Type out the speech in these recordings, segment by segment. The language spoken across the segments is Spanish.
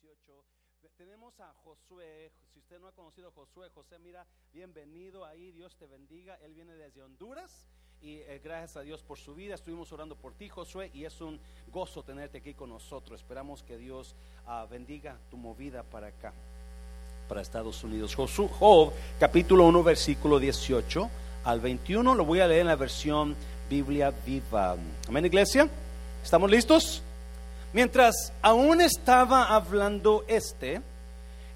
18. Tenemos a Josué. Si usted no ha conocido a Josué, José, mira, bienvenido ahí. Dios te bendiga. Él viene desde Honduras y eh, gracias a Dios por su vida. Estuvimos orando por ti, Josué, y es un gozo tenerte aquí con nosotros. Esperamos que Dios ah, bendiga tu movida para acá, para Estados Unidos. Job, capítulo 1, versículo 18 al 21. Lo voy a leer en la versión Biblia viva. Amén, iglesia. ¿Estamos listos? Mientras aún estaba hablando este,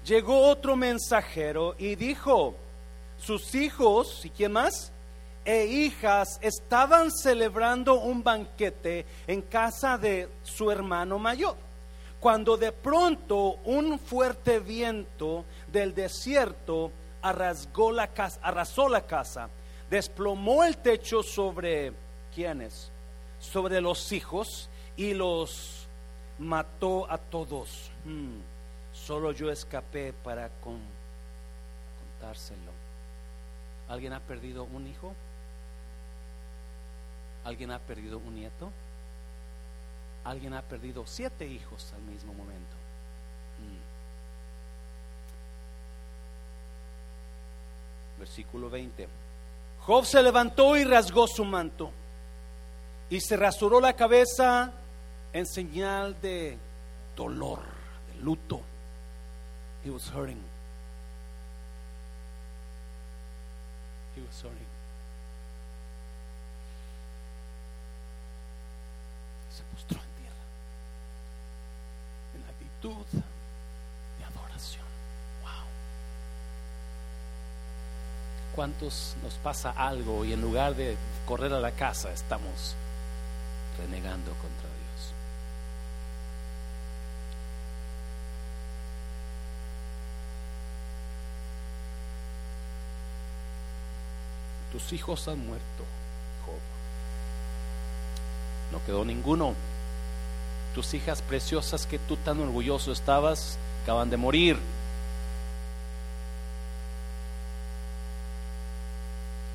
llegó otro mensajero y dijo, sus hijos, ¿y quién más? E hijas estaban celebrando un banquete en casa de su hermano mayor, cuando de pronto un fuerte viento del desierto arrasó la casa, desplomó el techo sobre quienes, sobre los hijos y los mató a todos. Hmm. Solo yo escapé para contárselo. ¿Alguien ha perdido un hijo? ¿Alguien ha perdido un nieto? ¿Alguien ha perdido siete hijos al mismo momento? Hmm. Versículo 20. Job se levantó y rasgó su manto y se rasuró la cabeza en señal de dolor, de luto. He was hurting. He was hurting. Se postró en tierra en actitud de adoración. Wow. ¿Cuántos nos pasa algo y en lugar de correr a la casa estamos renegando contra Dios. Tus hijos han muerto, Job. No quedó ninguno. Tus hijas preciosas que tú tan orgulloso estabas, acaban de morir.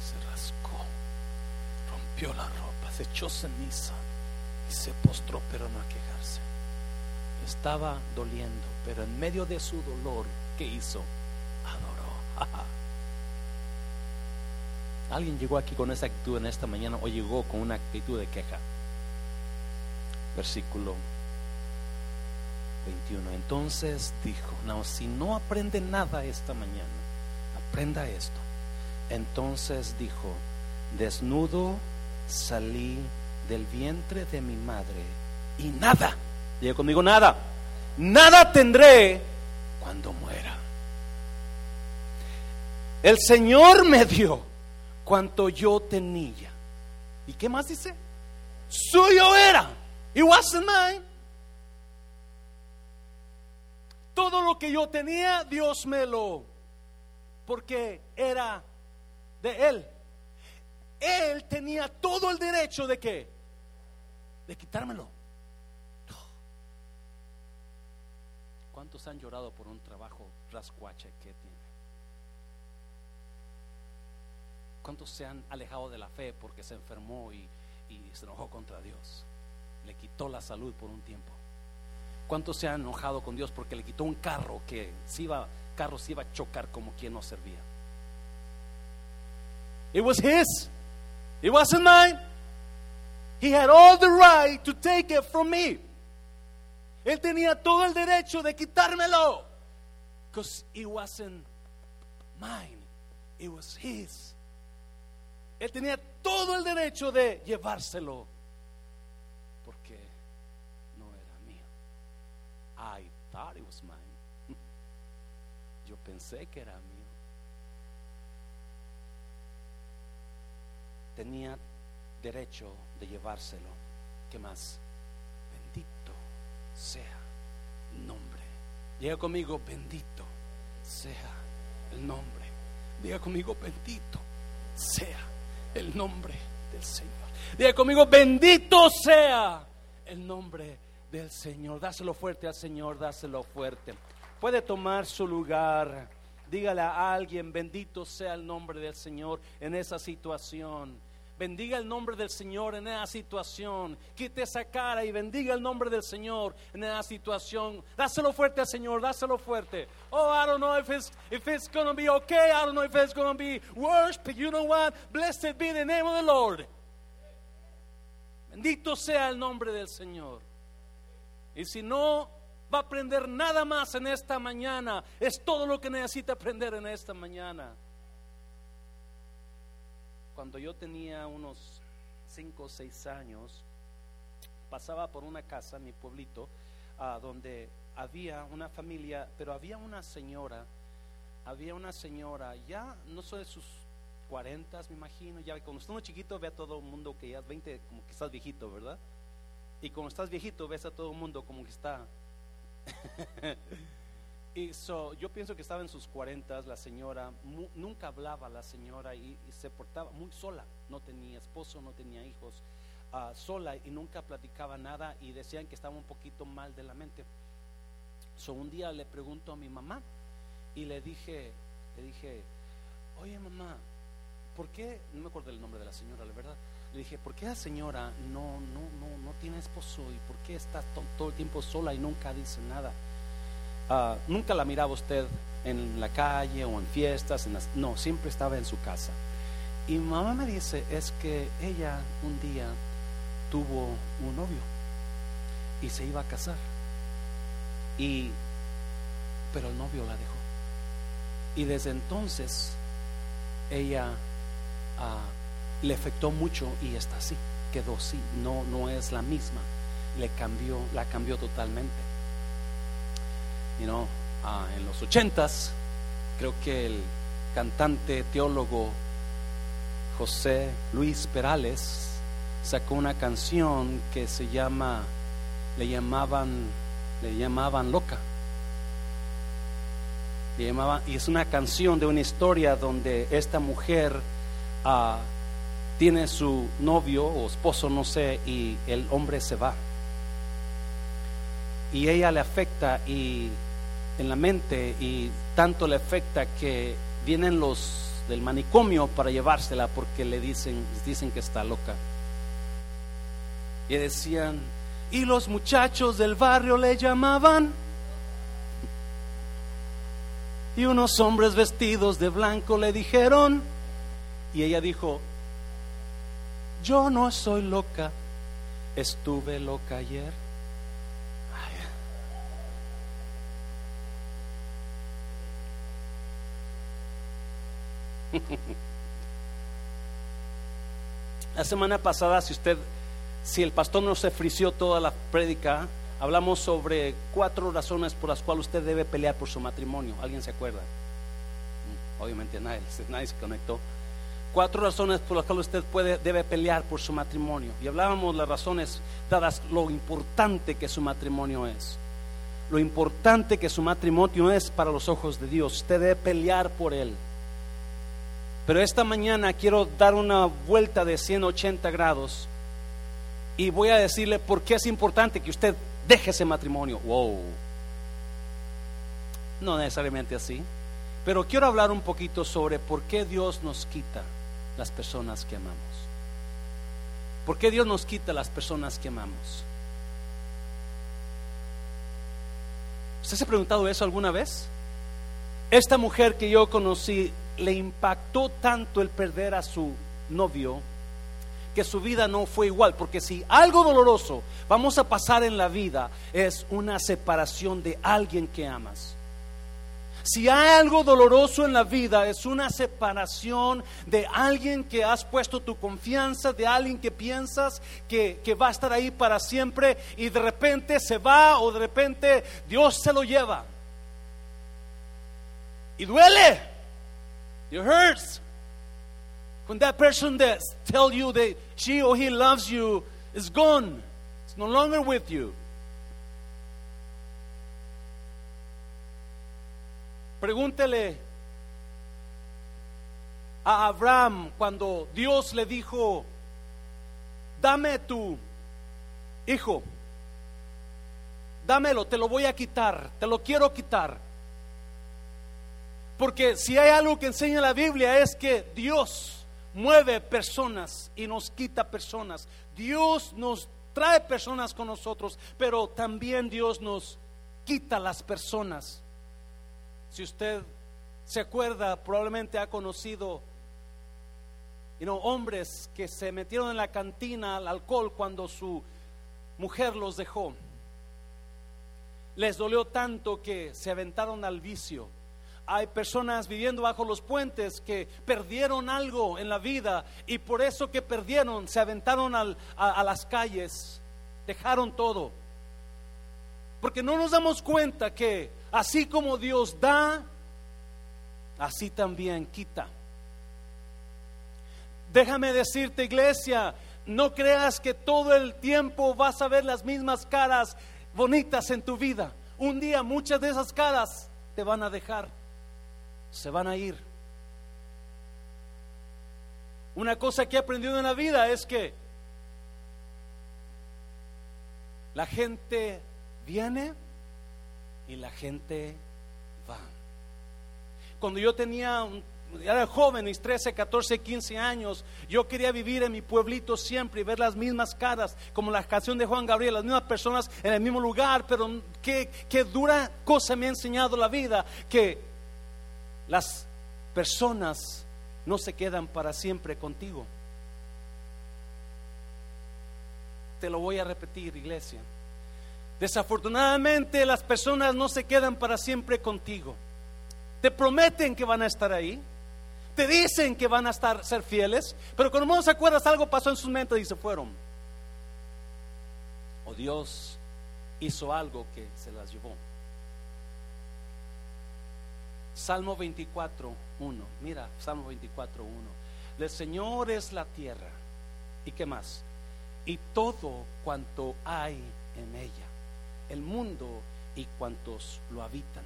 Se rascó, rompió la ropa, se echó ceniza se postró, pero no a quejarse. Estaba doliendo, pero en medio de su dolor, ¿qué hizo? Adoró. ¿Alguien llegó aquí con esa actitud en esta mañana o llegó con una actitud de queja? Versículo 21. Entonces dijo, no, si no aprende nada esta mañana, aprenda esto. Entonces dijo, desnudo salí del vientre de mi madre y nada, diga conmigo nada, nada tendré cuando muera. El Señor me dio cuanto yo tenía. ¿Y qué más dice? Suyo era. It wasn't mine. Todo lo que yo tenía, Dios me lo, porque era de Él. Él tenía todo el derecho de qué? De quitármelo. ¿Cuántos han llorado por un trabajo rascuache que tiene? ¿Cuántos se han alejado de la fe porque se enfermó y, se enojó contra Dios? Le quitó la salud por un tiempo. ¿Cuántos se han enojado con Dios porque le quitó un carro que si iba, carro se iba a chocar como quien no servía? It was his. It wasn't mine. He had all the right to take it from me. Él tenía todo el derecho de quitármelo. Because it wasn't mine. It was his. Él tenía todo el derecho de llevárselo. Porque no era mío. I thought it was mine. Yo pensé que era mío. tenía derecho de llevárselo. ¿Qué más? Bendito sea el nombre. Diga conmigo, bendito sea el nombre. Diga conmigo, bendito sea el nombre del Señor. Diga conmigo, bendito sea el nombre del Señor. Dáselo fuerte al Señor, dáselo fuerte. Puede tomar su lugar. Dígale a alguien, bendito sea el nombre del Señor en esa situación. Bendiga el nombre del Señor en esa situación. Quite esa cara y bendiga el nombre del Señor en esa situación. Dáselo fuerte al Señor, dáselo fuerte. Oh, I don't know if it's if it's gonna be okay. I don't know if it's gonna be worse, but you know what? Blessed be the name of the Lord. Bendito sea el nombre del Señor. Y si no va a aprender nada más en esta mañana, es todo lo que necesita aprender en esta mañana cuando yo tenía unos 5 o 6 años, pasaba por una casa en mi pueblito, uh, donde había una familia, pero había una señora, había una señora, ya no sé de sus 40, me imagino, ya cuando estás chiquito ve a todo el mundo que ya 20, como que estás viejito, ¿verdad? Y cuando estás viejito ves a todo el mundo como que está Y yo pienso que estaba en sus cuarentas, la señora, nunca hablaba la señora y, se portaba muy sola, no tenía esposo, no tenía hijos, ah, sola y nunca platicaba nada y decían que estaba un poquito mal de la mente. So, un día le pregunto a mi mamá y le dije, le dije, oye mamá, ¿por qué? No me acuerdo el nombre de la señora, la verdad. Le dije, ¿por qué la señora no, no, no, no tiene esposo y por qué está todo el tiempo sola y nunca dice nada? Ah, nunca la miraba usted en la calle o en fiestas, no, siempre estaba en su casa. Y mamá me dice, es que ella un día tuvo un novio y se iba a casar. Y, pero el novio la dejó. Y desde entonces ella ah, le afectó mucho y está así, quedó así, no, no es la misma, le cambió, la cambió totalmente you know, ah, en los ochentas, creo que el cantante teólogo José Luis Perales sacó una canción que se llama, le llamaban, le llamaban loca. Y es una canción de una historia donde esta mujer ah, tiene su novio o esposo, no sé, y el hombre se va. Y ella le afecta y en la mente y tanto le afecta que vienen los del manicomio para llevársela porque le dicen, dicen que está loca. Y decían, y los muchachos del barrio le llamaban. Y unos hombres vestidos de blanco le dijeron, y ella dijo, yo no soy loca, estuve loca ayer. La semana pasada, si usted, si el pastor no se frició toda la prédica, hablamos sobre cuatro razones por las cuales usted debe pelear por su matrimonio. ¿Alguien se acuerda? Mm, obviamente nadie, nadie se conectó. Cuatro razones por las cuales usted puede, debe pelear por su matrimonio. Y hablábamos las razones dadas lo importante que su matrimonio es. Lo importante que su matrimonio es para los ojos de Dios. Usted debe pelear por él. Pero esta mañana quiero dar una vuelta de 180 grados y voy a decirle por qué es importante que usted deje ese matrimonio. Wow. No necesariamente así. Pero quiero hablar un poquito sobre por qué Dios nos quita las personas que amamos. ¿Por qué Dios nos quita las personas que amamos? ¿Usted se ha preguntado eso alguna vez? Esta mujer que yo conocí le impactó tanto el perder a su novio que su vida no fue igual, porque si algo doloroso vamos a pasar en la vida es una separación de alguien que amas. Si hay algo doloroso en la vida es una separación de alguien que has puesto tu confianza, de alguien que piensas que, que va a estar ahí para siempre y de repente se va o de repente Dios se lo lleva. Y duele. It hurts when that person that tell you that she or he loves you is gone. It's no longer with you. Pregúntele a Abraham cuando Dios le dijo, dame tu hijo, dámelo, te lo voy a quitar, te lo quiero quitar. Porque si hay algo que enseña la Biblia es que Dios mueve personas y nos quita personas. Dios nos trae personas con nosotros, pero también Dios nos quita las personas. Si usted se acuerda, probablemente ha conocido hombres que se metieron en la cantina al alcohol cuando su mujer los dejó. Les dolió tanto que se aventaron al vicio. Hay personas viviendo bajo los puentes que perdieron algo en la vida y por eso que perdieron se aventaron a, a las calles, dejaron todo. Porque no nos damos cuenta que así como Dios da, así también quita. Déjame decirte, iglesia, no creas que todo el tiempo vas a ver las mismas caras bonitas en tu vida. Un día muchas de esas caras te van a dejar, se van a ir. Una cosa que he aprendido en la vida es que la gente viene y la gente va. Cuando yo tenía un era joven, 13, 14, 15 años, yo quería vivir en mi pueblito siempre y ver las mismas caras, como la canción de Juan Gabriel, las mismas personas en el mismo lugar, pero qué, qué dura cosa me ha enseñado la vida, que las personas no se quedan para siempre contigo. Te lo voy a repetir, iglesia. Desafortunadamente las personas no se quedan para siempre contigo. Te prometen que van a estar ahí, te dicen que van a estar, ser fieles, pero cuando no se acuerdas algo pasó en sus mentes y se fueron. O Dios hizo algo que se las llevó. Salmo 24, 1. Mira, Salmo 24, 1. Del Señor es la tierra. ¿Y qué más? Y todo cuanto hay en ella. El mundo y cuantos lo habitan.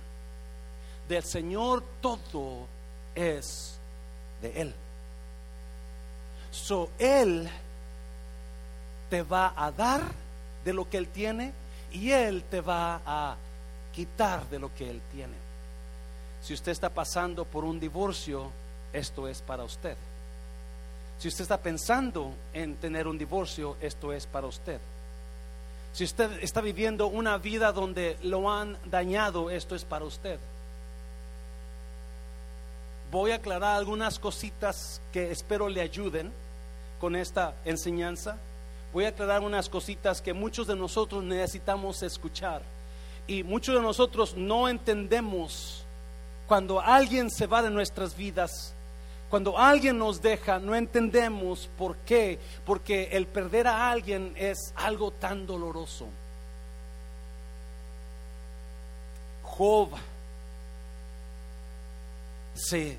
Del Señor todo es de Él. So Él te va a dar de lo que Él tiene y Él te va a quitar de lo que Él tiene. Si usted está pasando por un divorcio, esto es para usted. Si usted está pensando en tener un divorcio, esto es para usted. Si usted está viviendo una vida donde lo han dañado, esto es para usted voy a aclarar algunas cositas que espero le ayuden con esta enseñanza. Voy a aclarar unas cositas que muchos de nosotros necesitamos escuchar. Y muchos de nosotros no entendemos cuando alguien se va de nuestras vidas, cuando alguien nos deja, no entendemos por qué. Porque el perder a alguien es algo tan doloroso. Job se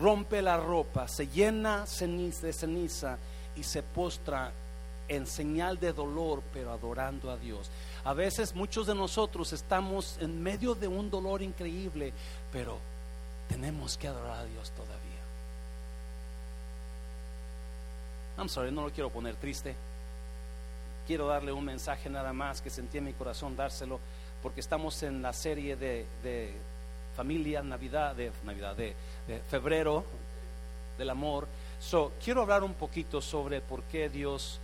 rompe la ropa, se llena de ceniza y se postra en señal de dolor, pero adorando a Dios. A veces muchos de nosotros estamos en medio de un dolor increíble, pero tenemos que adorar a Dios todavía. I'm sorry, no lo quiero poner triste. Quiero darle un mensaje nada más que sentí en mi corazón dárselo, porque estamos en la serie de, de familia, Navidad, de Navidad, de, febrero del amor. So, quiero hablar un poquito sobre por qué Dios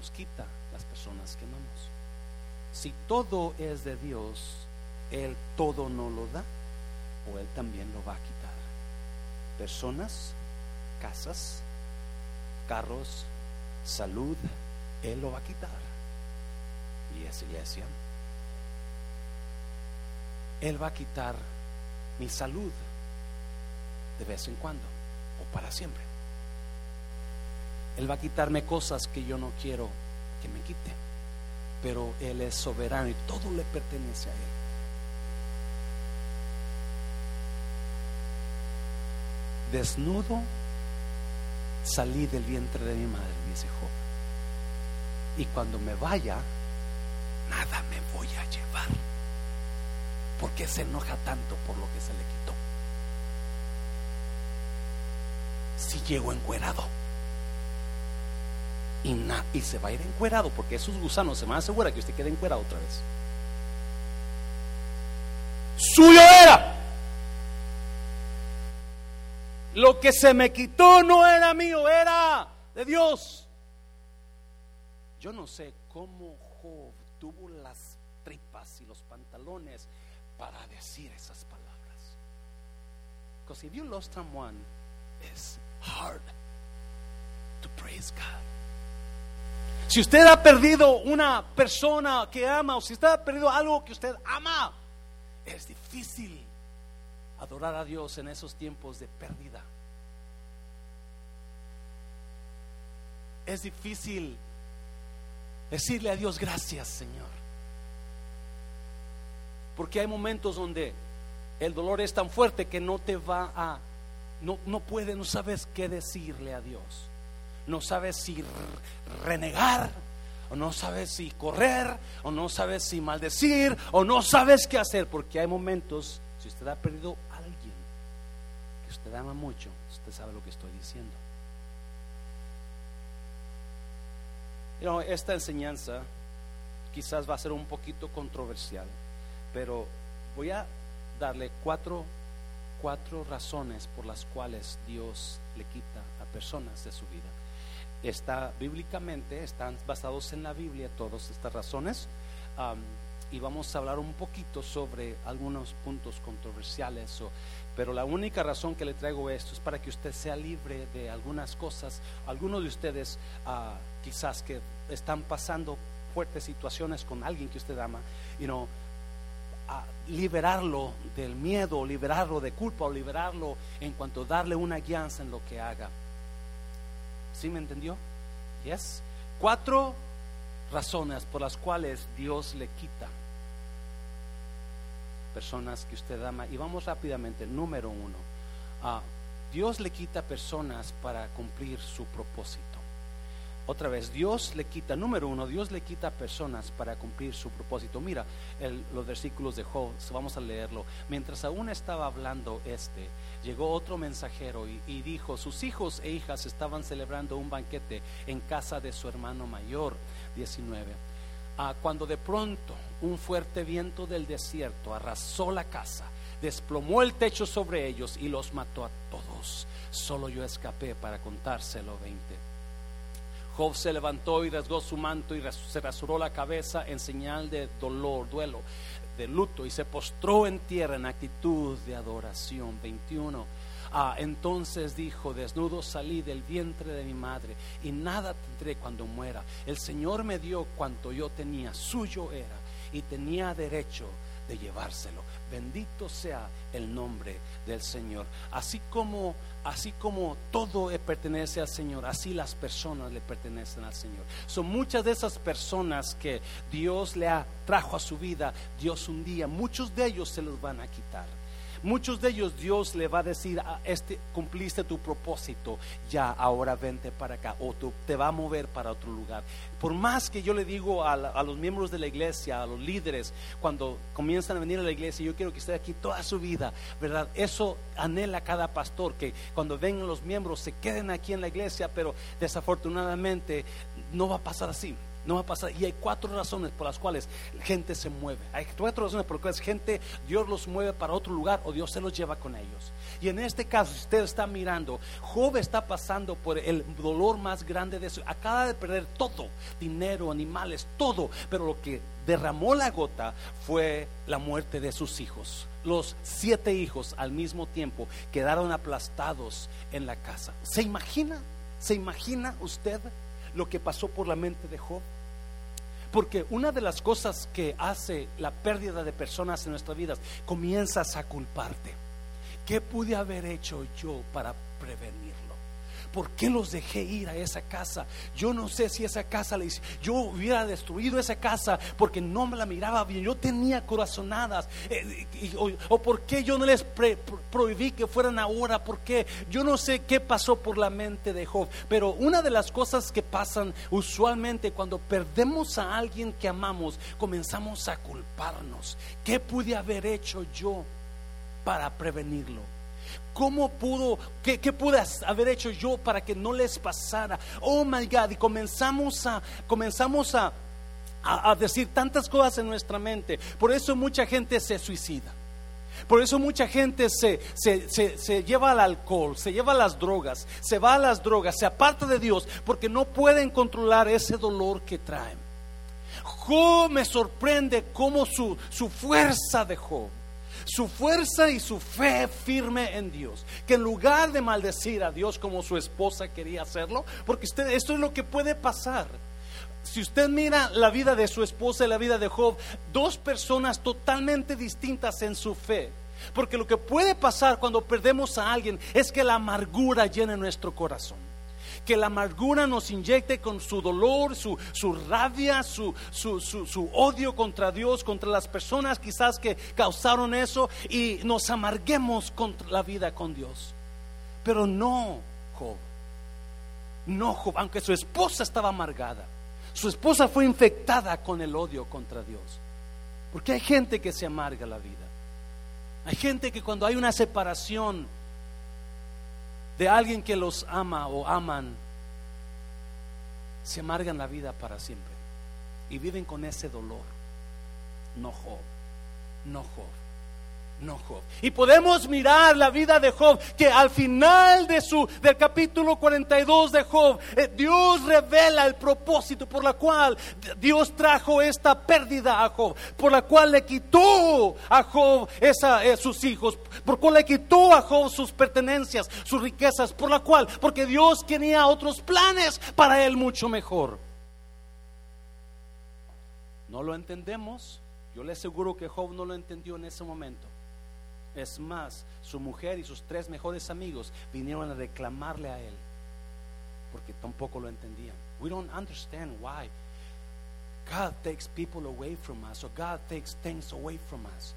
nos quita las personas que amamos. Si todo es de Dios, Él todo no lo da, o Él también lo va a quitar. Personas, casas, carros, salud, Él lo va a quitar. Y es iglesia él va a quitar mi salud de vez en cuando o para siempre. Él va a quitarme cosas que yo no quiero que me quite. Pero Él es soberano y todo le pertenece a Él. Desnudo salí del vientre de mi madre, dice Job. Y cuando me vaya, nada me voy a llevar. ¿Por qué se enoja tanto por lo que se le quitó? Si llegó encuerado. Y, y se va a ir encuerado porque esos gusanos se van a asegurar que usted quede encuerado otra vez. Suyo era. Lo que se me quitó no era mío, era de Dios. Yo no sé cómo Job tuvo las tripas y los pantalones para decir esas palabras. Because if you lost someone, it's hard to praise God. Si usted ha perdido una persona que ama o si usted ha perdido algo que usted ama, es difícil adorar a Dios en esos tiempos de pérdida. Es difícil decirle a Dios gracias, Señor. Porque hay momentos donde el dolor es tan fuerte que no te va a, no, no puede, no sabes qué decirle a Dios no sabes si renegar, o no sabes si correr, o no sabes si maldecir, o no sabes qué hacer, porque hay momentos, si usted ha perdido a alguien que usted ama mucho, usted sabe lo que estoy diciendo. esta enseñanza quizás va a ser un poquito controversial, pero voy a darle cuatro, cuatro razones por las cuales Dios le quita a personas de su vida está bíblicamente, están basados en la Biblia todas estas razones. y vamos a hablar un poquito sobre algunos puntos controversiales, pero la única razón que le traigo esto es para que usted sea libre de algunas cosas. Algunos de ustedes ah, quizás que están pasando fuertes situaciones con alguien que usted ama, y no liberarlo del miedo, liberarlo de culpa o liberarlo en cuanto a darle una guianza en lo que haga. ¿Sí me entendió? Yes. Cuatro razones por las cuales Dios le quita personas que usted ama. Y vamos rápidamente. Número uno. Ah, Dios le quita personas para cumplir su propósito. Otra vez, Dios le quita, número uno, Dios le quita personas para cumplir su propósito. Mira los versículos de Job, vamos a leerlo. Mientras aún estaba hablando este, llegó otro mensajero y, dijo, sus hijos e hijas estaban celebrando un banquete en casa de su hermano mayor, 19. Ah, cuando de pronto un fuerte viento del desierto arrasó la casa, desplomó el techo sobre ellos y los mató a todos. Solo yo escapé para contárselo 20. Job se levantó y rasgó su manto y se rasuró la cabeza en señal de dolor, duelo de luto y se postró en tierra en actitud de adoración. 21. Ah, entonces dijo, desnudo salí del vientre de mi madre y nada tendré cuando muera. El Señor me dio cuanto yo tenía, suyo era y tenía derecho de llevárselo. Bendito sea el nombre del Señor. Así como así como todo pertenece al Señor, así las personas le pertenecen al Señor. Son muchas de esas personas que Dios le trajo a su vida, Dios un día, muchos de ellos se los van a quitar. Muchos de ellos Dios le va a decir, ah, este, cumpliste tu propósito, ya ahora vente para acá o te va a mover para otro lugar. Por más que yo le digo a, los miembros de la iglesia, a los líderes, cuando comienzan a venir a la iglesia, yo quiero que esté aquí toda su vida, ¿verdad? Eso anhela cada pastor, que cuando vengan los miembros se queden aquí en la iglesia, pero desafortunadamente no va a pasar así. No va a pasar. Y hay cuatro razones por las cuales gente se mueve. Hay cuatro razones por las cuales gente, Dios los mueve para otro lugar o Dios se los lleva con ellos. Y en este caso, si usted está mirando, Job está pasando por el dolor más grande de su. Acaba de perder todo: dinero, animales, todo. Pero lo que derramó la gota fue la muerte de sus hijos. Los siete hijos al mismo tiempo quedaron aplastados en la casa. ¿Se imagina? ¿Se imagina usted? Lo que pasó por la mente de Job. Porque una de las cosas que hace la pérdida de personas en nuestras vidas, comienzas a culparte. ¿Qué pude haber hecho yo para prevenir? ¿Por qué los dejé ir a esa casa? Yo no sé si esa casa le yo hubiera destruido esa casa porque no me la miraba bien, yo tenía corazonadas, eh, o, por qué yo no les prohibí que fueran ahora, porque yo no sé qué pasó por la mente de Job, pero una de las cosas que pasan usualmente cuando perdemos a alguien que amamos, comenzamos a culparnos. ¿Qué pude haber hecho yo para prevenirlo? ¿Cómo pudo, qué, pude haber hecho yo para que no les pasara? Oh my God, y comenzamos a, comenzamos a, a, decir tantas cosas en nuestra mente. Por eso mucha gente se suicida. Por eso mucha gente se, se, se, se, lleva al alcohol, se lleva a las drogas, se va a las drogas, se aparta de Dios porque no pueden controlar ese dolor que traen. Job me sorprende cómo su, su fuerza de Job, su fuerza y su fe firme en Dios, que en lugar de maldecir a Dios como su esposa quería hacerlo, porque usted, esto es lo que puede pasar si usted mira la vida de su esposa y la vida de Job, dos personas totalmente distintas en su fe. Porque lo que puede pasar cuando perdemos a alguien es que la amargura llene nuestro corazón. Que la amargura nos inyecte con su dolor, su, rabia, su, su, odio contra Dios, contra las personas quizás que causaron eso y nos amarguemos contra la vida con Dios. Pero no Job. No Job, aunque su esposa estaba amargada. Su esposa fue infectada con el odio contra Dios. Porque hay gente que se amarga la vida. Hay gente que cuando hay una separación de alguien que los ama o aman, se amargan la vida para siempre. Y viven con ese dolor. No Job, no Job Y podemos mirar la vida de Job, que al final de su, del capítulo 42 de Job, eh, Dios revela el propósito por la cual Dios trajo esta pérdida a Job, por la cual le quitó a Job esa, eh, sus hijos, por cual le quitó a Job sus pertenencias, sus riquezas, por la cual, porque Dios tenía otros planes para él mucho mejor. No lo entendemos. Yo le aseguro que Job no lo entendió en ese momento. Es más, su mujer y sus tres mejores amigos vinieron a reclamarle a él porque tampoco lo entendían. We don't understand why God takes people away from us or God takes things away from us.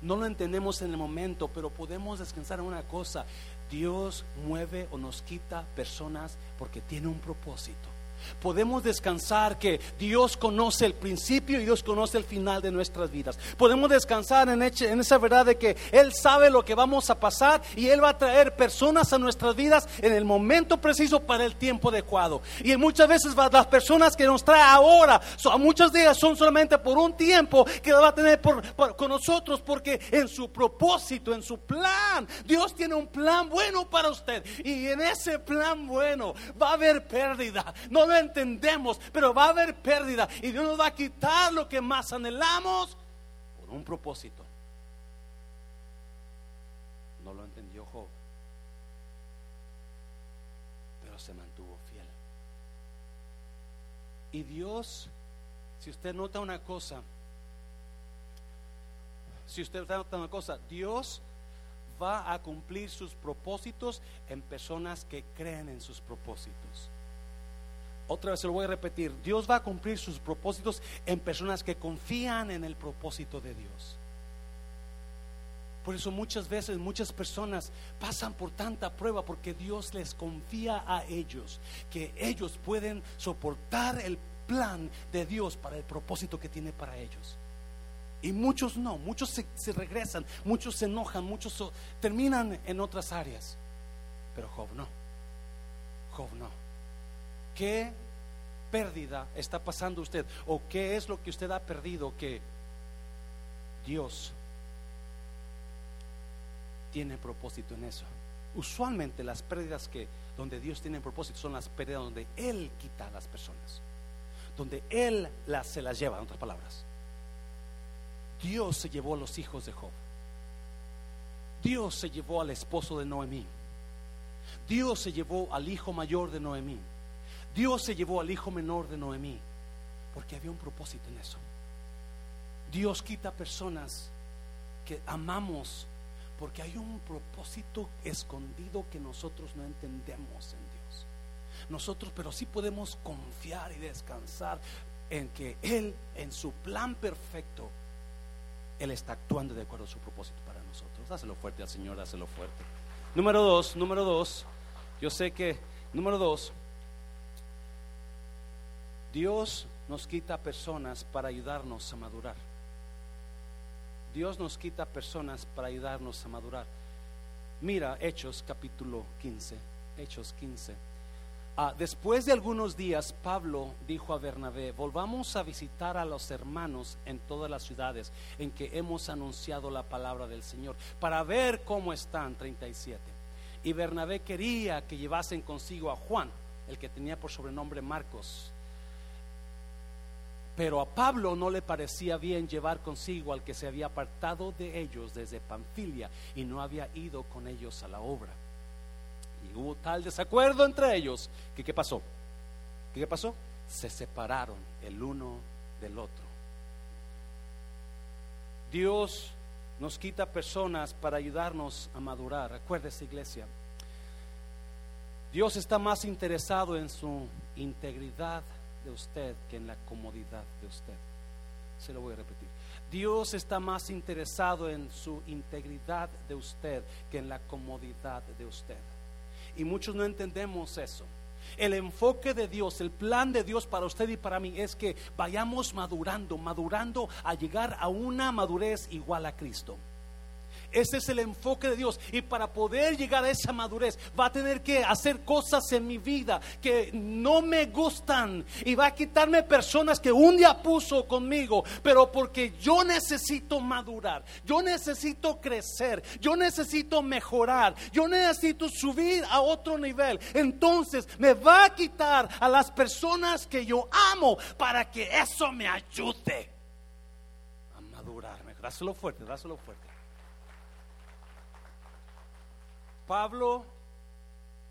No lo entendemos en el momento, pero podemos descansar en una cosa. Dios mueve o nos quita personas porque tiene un propósito podemos descansar que Dios conoce el principio y Dios conoce el final de nuestras vidas. Podemos descansar en, esa verdad de que Él sabe lo que vamos a pasar y Él va a traer personas a nuestras vidas en el momento preciso para el tiempo adecuado. Y muchas veces las personas que nos trae ahora, a muchos días son solamente por un tiempo que va a tener con nosotros porque en su propósito, en su plan, Dios tiene un plan bueno para usted. Y en ese plan bueno va a haber pérdida. No lo entendemos, pero va a haber pérdida y Dios nos va a quitar lo que más anhelamos por un propósito. No lo entendió Job, pero se mantuvo fiel. Y Dios, si usted nota una cosa, si usted nota una cosa, Dios va a cumplir sus propósitos en personas que creen en sus propósitos. Otra vez se lo voy a repetir. Dios va a cumplir sus propósitos en personas que confían en el propósito de Dios. Por eso muchas veces muchas personas pasan por tanta prueba porque Dios les confía a ellos que ellos pueden soportar el plan de Dios para el propósito que tiene para ellos. Y muchos no, muchos se, regresan, muchos se enojan, muchos terminan en otras áreas. Pero Job no. Job no. ¿Qué pérdida está pasando usted? ¿O qué es lo que usted ha perdido que Dios tiene propósito en eso? Usualmente las pérdidas que donde Dios tiene propósito son las pérdidas donde Él quita a las personas, donde Él las, se las lleva, en otras palabras. Dios se llevó a los hijos de Job. Dios se llevó al esposo de Noemí. Dios se llevó al hijo mayor de Noemí. Dios se llevó al hijo menor de Noemí porque había un propósito en eso. Dios quita personas que amamos porque hay un propósito escondido que nosotros no entendemos en Dios. Nosotros, pero sí podemos confiar y descansar en que Él, en su plan perfecto, Él está actuando de acuerdo a su propósito para nosotros. Dáselo fuerte al Señor, dáselo fuerte. Número dos, número dos. Yo sé que, número dos, Dios nos quita personas para ayudarnos a madurar. Dios nos quita personas para ayudarnos a madurar. Mira Hechos capítulo 15, Hechos 15. Ah, después de algunos días, Pablo dijo a Bernabé, volvamos a visitar a los hermanos en todas las ciudades en que hemos anunciado la palabra del Señor, para ver cómo están, 37. Y Bernabé quería que llevasen consigo a Juan, el que tenía por sobrenombre Marcos. Pero a Pablo no le parecía bien llevar consigo al que se había apartado de ellos desde Panfilia y no había ido con ellos a la obra. Y hubo tal desacuerdo entre ellos que ¿qué pasó? ¿Qué pasó? Se separaron el uno del otro. Dios nos quita personas para ayudarnos a madurar. Acuérdese, iglesia. Dios está más interesado en su integridad de usted que en la comodidad de usted. Se lo voy a repetir. Dios está más interesado en su integridad de usted que en la comodidad de usted. Y muchos no entendemos eso. El enfoque de Dios, el plan de Dios para usted y para mí es que vayamos madurando, madurando a llegar a una madurez igual a Cristo. Ese es el enfoque de Dios. Y para poder llegar a esa madurez, va a tener que hacer cosas en mi vida que no me gustan. Y va a quitarme personas que un día puso conmigo. Pero porque yo necesito madurar. Yo necesito crecer. Yo necesito mejorar. Yo necesito subir a otro nivel. Entonces me va a quitar a las personas que yo amo para que eso me ayude a madurarme. Dáselo fuerte, dáselo fuerte. Pablo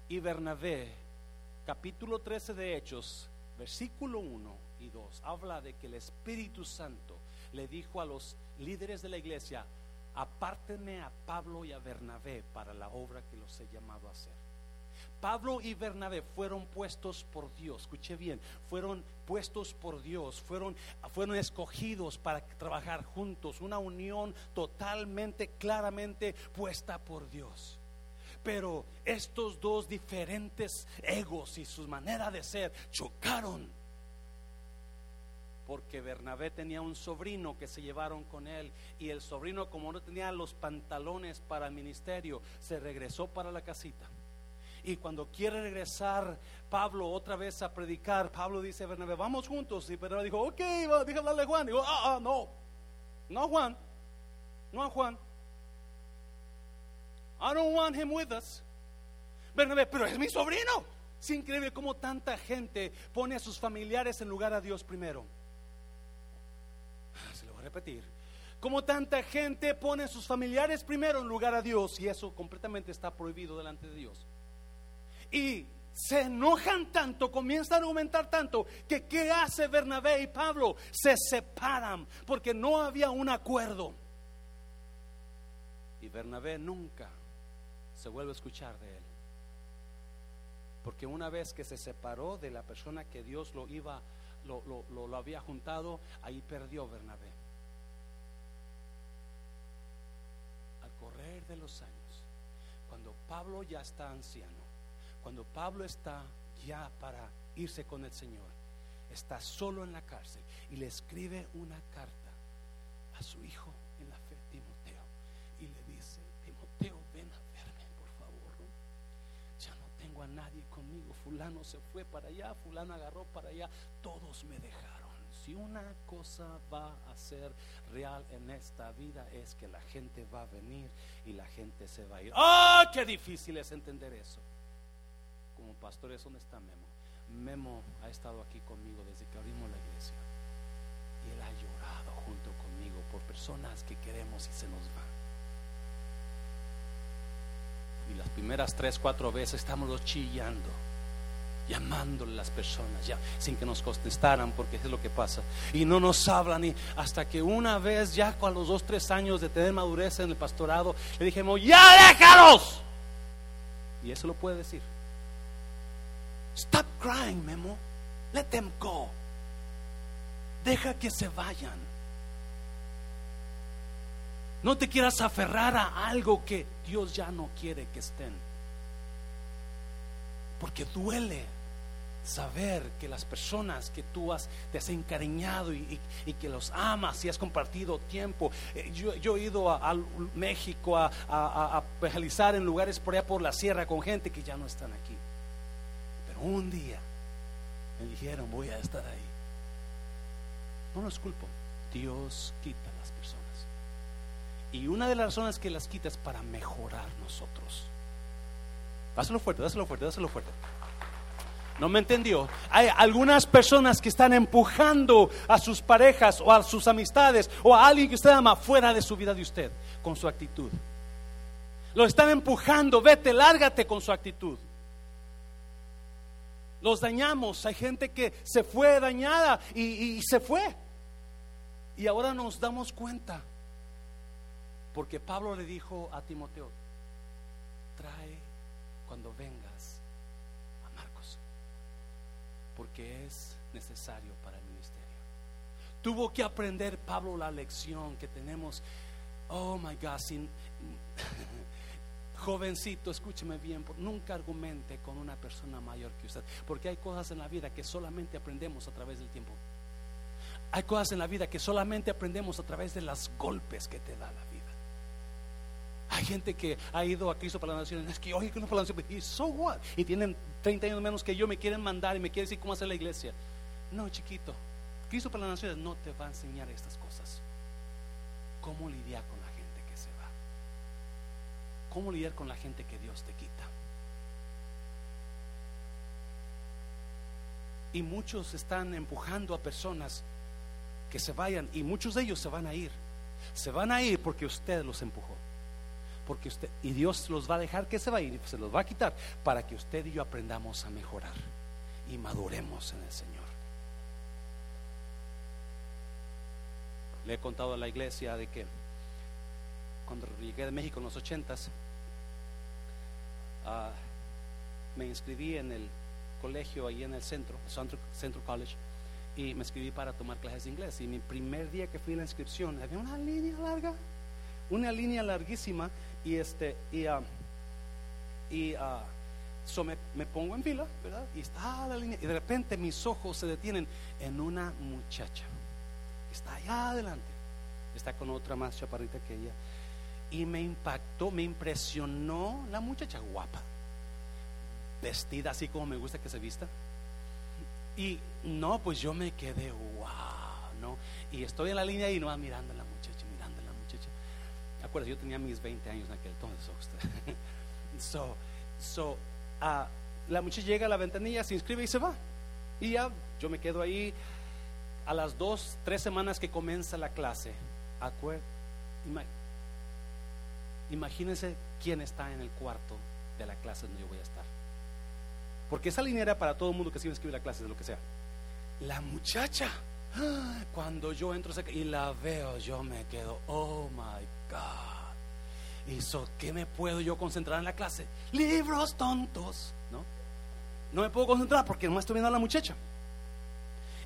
y Bernabé, capítulo 13 de Hechos, versículo 1 y 2, habla de que el Espíritu Santo le dijo a los líderes de la iglesia, apártenme a Pablo y a Bernabé para la obra que los he llamado a hacer. Pablo y Bernabé fueron puestos por Dios, escuché bien, fueron puestos por Dios, fueron, fueron escogidos para trabajar juntos, una unión totalmente, claramente puesta por Dios. Pero estos dos diferentes egos y su manera de ser chocaron. Porque Bernabé tenía un sobrino que se llevaron con él y el sobrino como no tenía los pantalones para el ministerio, se regresó para la casita. Y cuando quiere regresar Pablo otra vez a predicar, Pablo dice a Bernabé, vamos juntos. Y Bernabé dijo, ok, déjame hablarle a Juan. Digo, ah, ah, no, no Juan, no a Juan. I don't want him with us. Bernabé, pero es mi sobrino. Es increíble cómo tanta gente pone a sus familiares en lugar a Dios primero. Se lo voy a repetir. Como tanta gente pone a sus familiares primero en lugar a Dios y eso completamente está prohibido delante de Dios. Y se enojan tanto, comienzan a argumentar tanto, que ¿qué hace Bernabé y Pablo? Se separan porque no había un acuerdo. Y Bernabé nunca se vuelve a escuchar de él. Porque una vez que se separó de la persona que Dios lo iba, lo, lo, lo, había juntado, ahí perdió Bernabé. Al correr de los años, cuando Pablo ya está anciano, cuando Pablo está ya para irse con el Señor, está solo en la cárcel y le escribe una carta a su hijo Fulano se fue para allá, fulano agarró para allá. Todos me dejaron. Si una cosa va a ser real en esta vida es que la gente va a venir y la gente se va a ir. ¡Ah! ¡Qué difícil es entender eso! Como pastores, ¿dónde está Memo? Memo ha estado aquí conmigo desde que abrimos la iglesia. Y él ha llorado junto conmigo por personas que queremos y se nos van. Y las primeras tres, cuatro veces estamos chillando, llamándole a las personas, ya, sin que nos contestaran, porque es lo que pasa. Y no nos hablan, y hasta que una vez, ya con los dos, tres años de tener madurez en el pastorado, le dijimos, ya déjalos. Y eso lo puede decir. Stop crying, Memo. Let them go. Deja que se vayan. No te quieras aferrar a algo que Dios ya no quiere que estén. Porque duele saber que las personas que tú has, te has encariñado y, que los amas y has compartido tiempo. Eh, yo, he ido a, México a, realizar en lugares por allá por la sierra con gente que ya no están aquí. Pero un día me dijeron, voy a estar ahí. No los culpo. Dios quita las personas. Y una de las razones que las quita es para mejorar nosotros. Dáselo fuerte, dáselo fuerte, dáselo fuerte. No me entendió. Hay algunas personas que están empujando a sus parejas o a sus amistades o a alguien que usted ama fuera de su vida de usted con su actitud. Lo están empujando, vete, lárgate con su actitud. Los dañamos. Hay gente que se fue dañada y, y se fue. Y ahora nos damos cuenta. Porque Pablo le dijo a Timoteo, trae cuando vengas a Marcos. Porque es necesario para el ministerio. Tuvo que aprender Pablo la lección que tenemos. Oh my God, jovencito, escúcheme bien, nunca argumente con una persona mayor que usted, porque hay cosas en la vida que solamente aprendemos a través del tiempo. Hay cosas en la vida que solamente aprendemos a través de los golpes que te da la. Hay gente que ha ido a Cristo para la nación. Es que oye que no para la nación. Y so what? Y tienen 30 años menos que yo. Me quieren mandar y me quieren decir cómo hacer la iglesia. No, chiquito. Cristo para la nación no te va a enseñar estas cosas. Cómo lidiar con la gente que se va. Cómo lidiar con la gente que Dios te quita. Y muchos están empujando a personas que se vayan. Y muchos de ellos se van a ir. Se van a ir porque usted los empujó porque usted y Dios los va a dejar que se va a ir, se los va a quitar para que usted y yo aprendamos a mejorar y maduremos en el Señor. Le he contado a la iglesia de que cuando llegué de México en los ochentas, uh, me inscribí en el colegio ahí en el centro, Centro College, y me inscribí para tomar clases de inglés. Y mi primer día que fui a la inscripción, había una línea larga, una línea larguísima y este y, uh, y uh, so me, me, pongo en fila, ¿verdad? Y está la línea y de repente mis ojos se detienen en una muchacha está allá adelante, está con otra más chaparrita que ella y me impactó, me impresionó la muchacha guapa, vestida así como me gusta que se vista. Y no, pues yo me quedé, wow, ¿no? Y estoy en la línea y no mirando la yo tenía mis 20 años en aquel entonces. so, so, uh, la muchacha llega a la ventanilla, se inscribe y se va. Y ya yo me quedo ahí a las dos, tres semanas que comienza la clase. imagínense quién está en el cuarto de la clase donde yo voy a estar. Porque esa línea era para todo el mundo que se iba a inscribir a clases de lo que sea. La muchacha, cuando yo entro y la veo, yo me quedo, oh my God. ¿Y qué me puedo yo concentrar en la clase? Libros tontos, ¿no? No me puedo concentrar porque no estoy viendo a la muchacha.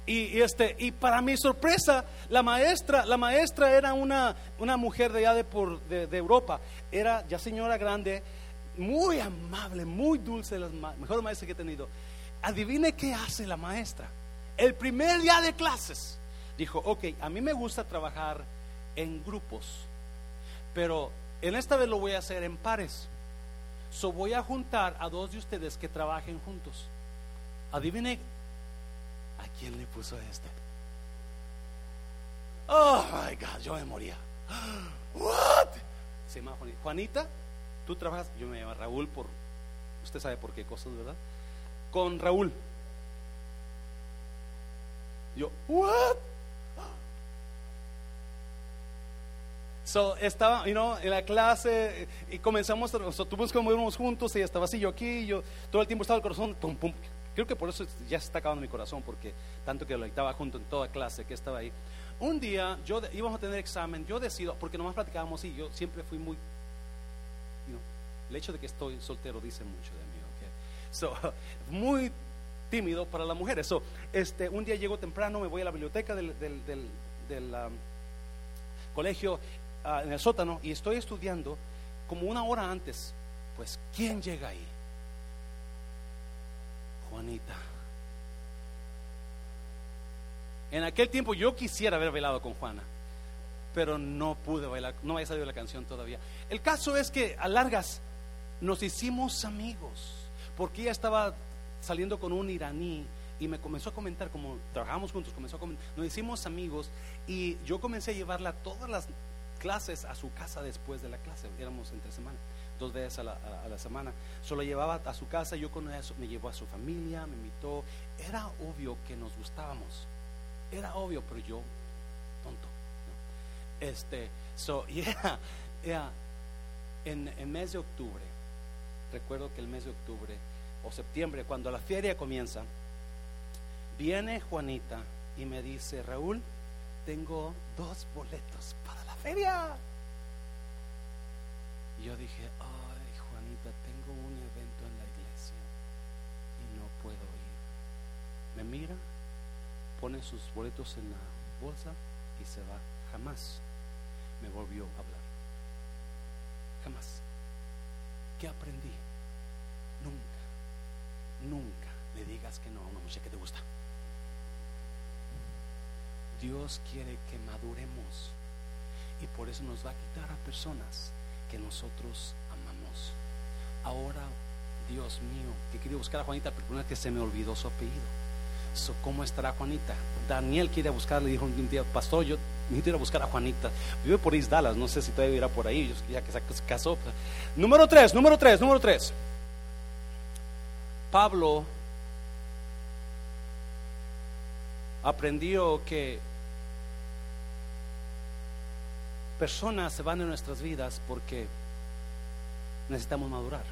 Y, este, y para mi sorpresa, la maestra, la maestra era una, una mujer de allá de, por, de, Europa. Era ya señora grande, muy amable, muy dulce, las mejores maestras que he tenido. Adivine qué hace la maestra. El primer día de clases dijo, ok, a mí me gusta trabajar en grupos. Pero en esta vez lo voy a hacer en pares. So voy a juntar a dos de ustedes que trabajen juntos. Adivine a quién le puso este. Oh my God, yo me moría. What? Se llama Juanita. Juanita, tú trabajas, yo me llamo Raúl por, usted sabe por qué cosas, ¿verdad? Con Raúl. Yo, what? So, estaba, you know, en la clase y comenzamos, tuvimos que movernos juntos y estaba así, yo aquí, yo todo el tiempo estaba el corazón, pum, pum. Creo que por eso ya se está acabando mi corazón, porque tanto que lo estaba junto en toda clase, que estaba ahí. Un día, yo íbamos a tener examen, yo decido, porque nomás platicábamos y yo siempre fui muy, you know, el hecho de que estoy soltero dice mucho de mí, okay? So, muy tímido para las mujeres. So, este, un día llego temprano, me voy a la biblioteca del, del, del, um, colegio Ah, en el sótano y estoy estudiando como una hora antes. Pues, ¿quién llega ahí? Juanita. En aquel tiempo yo quisiera haber bailado con Juana, pero no pude bailar, no había salido la canción todavía. El caso es que a largas nos hicimos amigos, porque ella estaba saliendo con un iraní y me comenzó a comentar, como trabajamos juntos, comenzó a comentar, nos hicimos amigos y yo comencé a llevarla todas las clases a su casa después de la clase, éramos entre semana, dos veces a la, a- a la semana. Solo llevaba a su casa, yo con eso me llevó a su familia, me invitó. Era obvio que nos gustábamos, era obvio, pero yo, tonto. Este, so, yeah, yeah. En el mes de octubre, recuerdo que el mes de octubre o septiembre, cuando la feria comienza, viene Juanita y me dice, Raúl, tengo dos boletos para feria. Yo dije, ay Juanita, tengo un evento en la iglesia y no puedo ir. Me mira, pone sus boletos en la bolsa y se va. Jamás me volvió a hablar. Jamás. ¿Qué aprendí? Nunca, nunca le digas que no a una muchacha que te gusta. Dios quiere que maduremos y por eso nos va a quitar a personas que nosotros amamos. Ahora, Dios mío, que quería buscar a Juanita, pero una que se me olvidó su apellido. So, ¿Cómo estará Juanita? Daniel quiere buscarle, dijo un día, pastor, yo necesito ir a buscar a Juanita. Vive por East Dallas, no sé si todavía irá por ahí, ya que se casó. Número tres, número tres, número tres. Pablo aprendió que personas se van de nuestras vidas porque necesitamos madurar.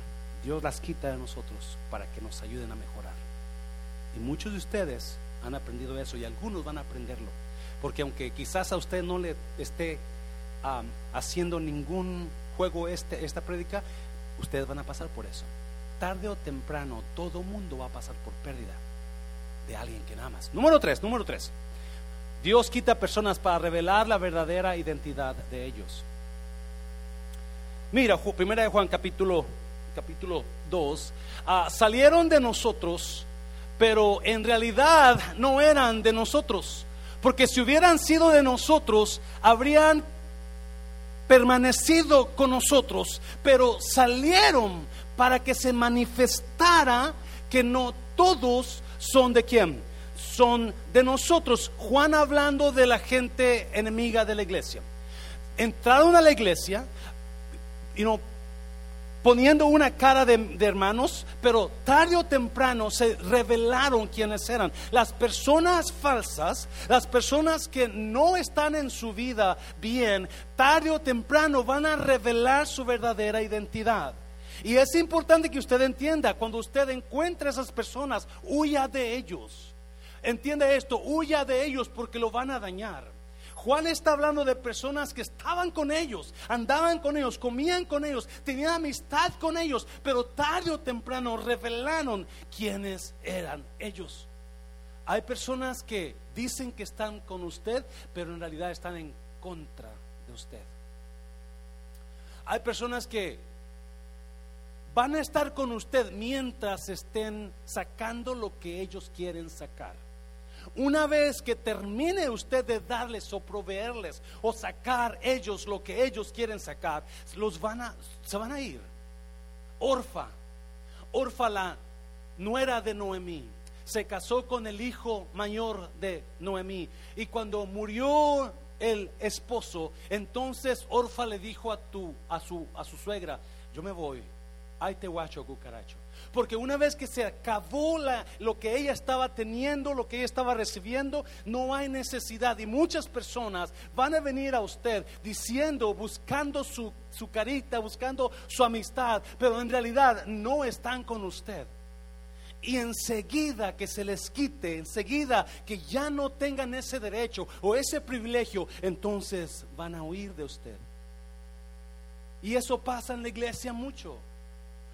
Dios las quita de nosotros para que nos ayuden a mejorar. Y muchos de ustedes han aprendido eso y algunos van a aprenderlo. Porque aunque quizás a usted no le esté haciendo ningún juego este, esta prédica, ustedes van a pasar por eso. Tarde o temprano todo mundo va a pasar por pérdida de alguien que más. Número tres, número tres. Dios quita personas para revelar la verdadera identidad de ellos. Mira, primera de Juan capítulo capítulo 2, ah, salieron de nosotros, pero en realidad no eran de nosotros, porque si hubieran sido de nosotros, habrían permanecido con nosotros, pero salieron para que se manifestara que no todos son de quién, son de nosotros. Juan hablando de la gente enemiga de la iglesia. Entraron a la iglesia, y no poniendo una cara de, hermanos, pero tarde o temprano se revelaron quiénes eran. Las personas falsas, las personas que no están en su vida bien, tarde o temprano van a revelar su verdadera identidad. Y es importante que usted entienda, cuando usted encuentre a esas personas, huya de ellos. Entiende esto, huya de ellos porque lo van a dañar. Juan está hablando de personas que estaban con ellos, andaban con ellos, comían con ellos, tenían amistad con ellos, pero tarde o temprano revelaron quiénes eran ellos. Hay personas que dicen que están con usted, pero en realidad están en contra de usted. Hay personas que van a estar con usted mientras estén sacando lo que ellos quieren sacar. Una vez que termine usted de darles o proveerles o sacar ellos lo que ellos quieren sacar, los van a, se van a ir. Orfa, Orfa la nuera de Noemí, se casó con el hijo mayor de Noemí y cuando murió el esposo, entonces Orfa le dijo a tu a su a su suegra, yo me voy, ahí te guacho cucaracho. Porque una vez que se acabó lo que ella estaba teniendo, lo que ella estaba recibiendo, no hay necesidad. Y muchas personas van a venir a usted diciendo, buscando su, su carita, buscando su amistad, pero en realidad no están con usted. Y enseguida que se les quite, enseguida que ya no tengan ese derecho o ese privilegio, entonces van a huir de usted. Y eso pasa en la iglesia mucho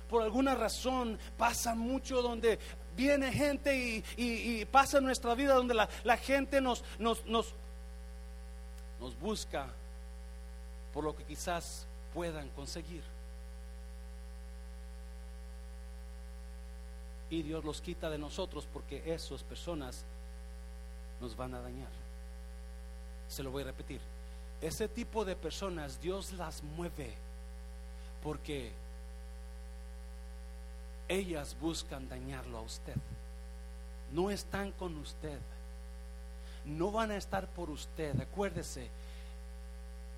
por alguna razón pasa mucho donde viene gente y, pasa nuestra vida donde la, gente nos, nos busca por lo que quizás puedan conseguir. Y Dios los quita de nosotros porque esas personas nos van a dañar. Se lo voy a repetir. Ese tipo de personas Dios las mueve porque ellas buscan dañarlo a usted. No están con usted. No van a estar por usted. Acuérdese,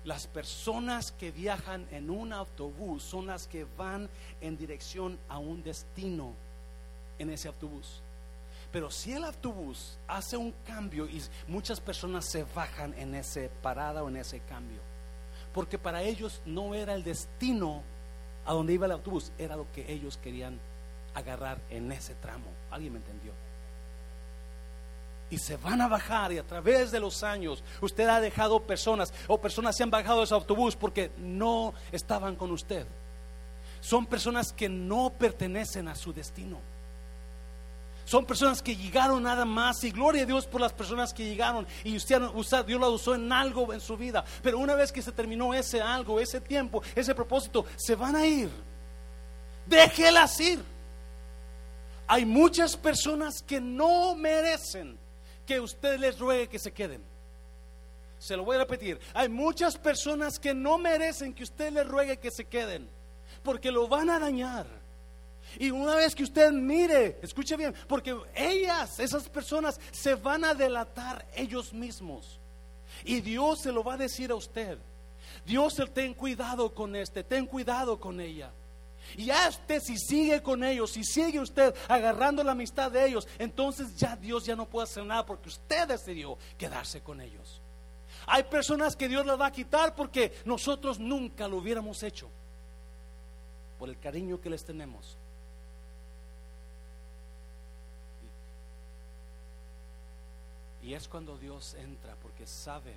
las personas que viajan en un autobús son las que van en dirección a un destino en ese autobús. Pero si el autobús hace un cambio y muchas personas se bajan en ese parada o en ese cambio, porque para ellos no era el destino a donde iba el autobús, era lo que ellos querían agarrar en ese tramo. ¿Alguien me entendió? Y se van a bajar y a través de los años usted ha dejado personas o personas se han bajado de ese autobús porque no estaban con usted. Son personas que no pertenecen a su destino. Son personas que llegaron nada más y gloria a Dios por las personas que llegaron y usted, Dios la usó en algo en su vida. Pero una vez que se terminó ese algo, ese tiempo, ese propósito, se van a ir. Déjelas ir. Hay muchas personas que no merecen que usted les ruegue que se queden. Se lo voy a repetir. Hay muchas personas que no merecen que usted les ruegue que se queden porque lo van a dañar. Y una vez que usted mire, escuche bien, porque ellas, esas personas, se van a delatar ellos mismos. Y Dios se lo va a decir a usted. Dios, ten cuidado con este, ten cuidado con ella. Y usted si sigue con ellos, si sigue usted agarrando la amistad de ellos, entonces ya Dios ya no puede hacer nada porque usted decidió quedarse con ellos. Hay personas que Dios las va a quitar porque nosotros nunca lo hubiéramos hecho por el cariño que les tenemos. Y es cuando Dios entra porque sabe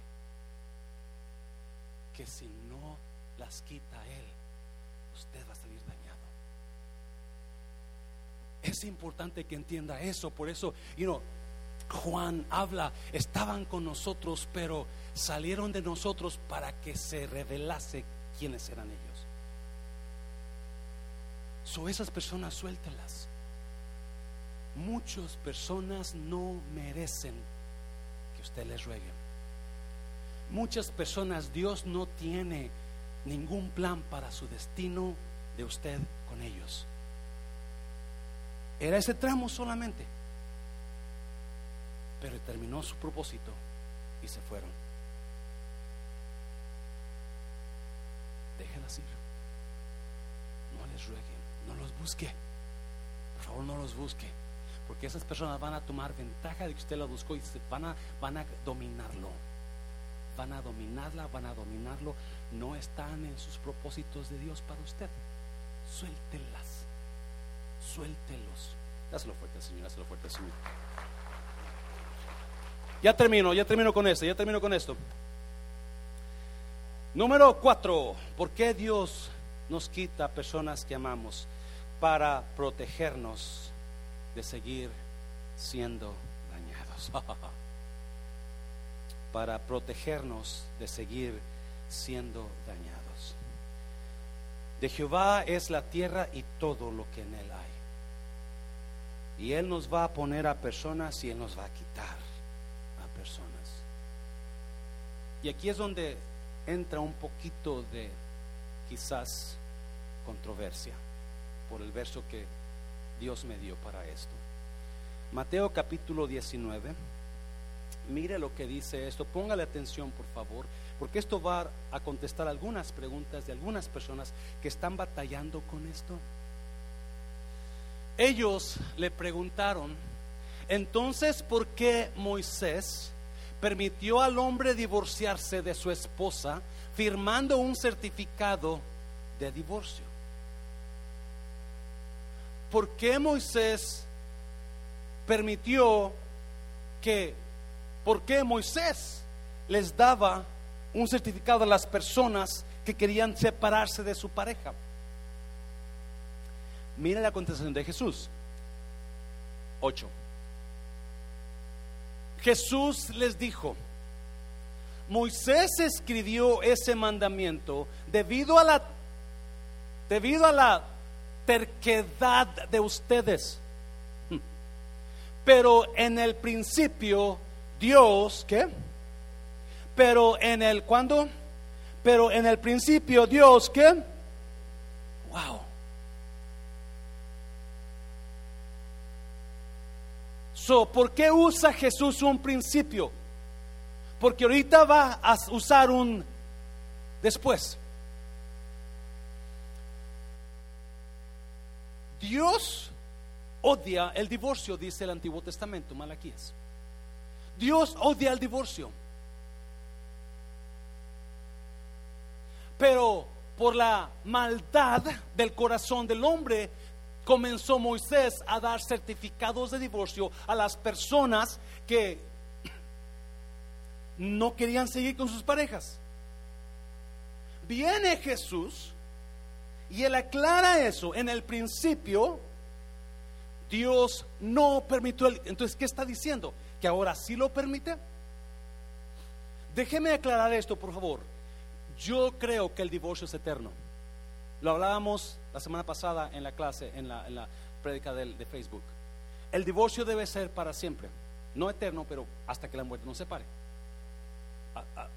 que si no las quita Él, usted va a salir dañado. Es importante que entienda eso. Por eso, Juan habla, estaban con nosotros, pero salieron de nosotros para que se revelase quiénes eran ellos. So esas personas suéltelas. Muchas personas no merecen usted les ruegue. Muchas personas Dios no tiene ningún plan para su destino de usted con ellos. Era ese tramo solamente. Pero terminó su propósito y se fueron. Déjenlas ir. No les rueguen, no los busque. Por favor, no los busque. Porque esas personas van a tomar ventaja de que usted la buscó y van a, van a dominarlo. Van a dominarla, van a dominarlo. No están en sus propósitos de Dios para usted. Suéltelas. Suéltelos. Dáselo fuerte, Señor. Dáselo fuerte, Señor. Ya termino, ya termino con esto, ya termino con esto. Número cuatro, ¿por qué Dios nos quita personas que amamos? Para protegernos de seguir siendo dañados. Para protegernos de seguir siendo dañados. De Jehová es la tierra y todo lo que en él hay. Y Él nos va a poner a personas y Él nos va a quitar a personas. Y aquí es donde entra un poquito de quizás controversia por el verso que Dios me dio para esto. Mateo capítulo 19. Mire lo que dice esto. Póngale atención, por favor, porque esto va a contestar algunas preguntas de algunas personas que están batallando con esto. Ellos le preguntaron, entonces, ¿por qué Moisés permitió al hombre divorciarse de su esposa firmando un certificado de divorcio? ¿por qué Moisés permitió que, por qué Moisés les daba un certificado a las personas que querían separarse de su pareja? Mira la contestación de Jesús. 8. Jesús les dijo, Moisés escribió ese mandamiento debido a la debido a la terquedad de ustedes. Pero en el principio, Dios, ¿qué? Pero en el, ¿cuándo? Pero en el principio, Dios, ¿qué? Wow. So, ¿Por qué usa Jesús un principio? Porque ahorita va a usar un después. Dios odia el divorcio, dice el Antiguo Testamento, Malaquías. Dios odia el divorcio. Pero por la maldad del corazón del hombre, comenzó Moisés a dar certificados de divorcio a las personas que no querían seguir con sus parejas. Viene Jesús y él aclara eso. En el principio, Dios no permitió. Entonces, ¿qué está diciendo? ¿Que ahora sí lo permite? Déjeme aclarar esto, por favor. Yo creo que el divorcio es eterno. Lo hablábamos la semana pasada en la clase, en la, en prédica de, de, Facebook. El divorcio debe ser para siempre. No eterno, pero hasta que la muerte nos separe. Ah, ah.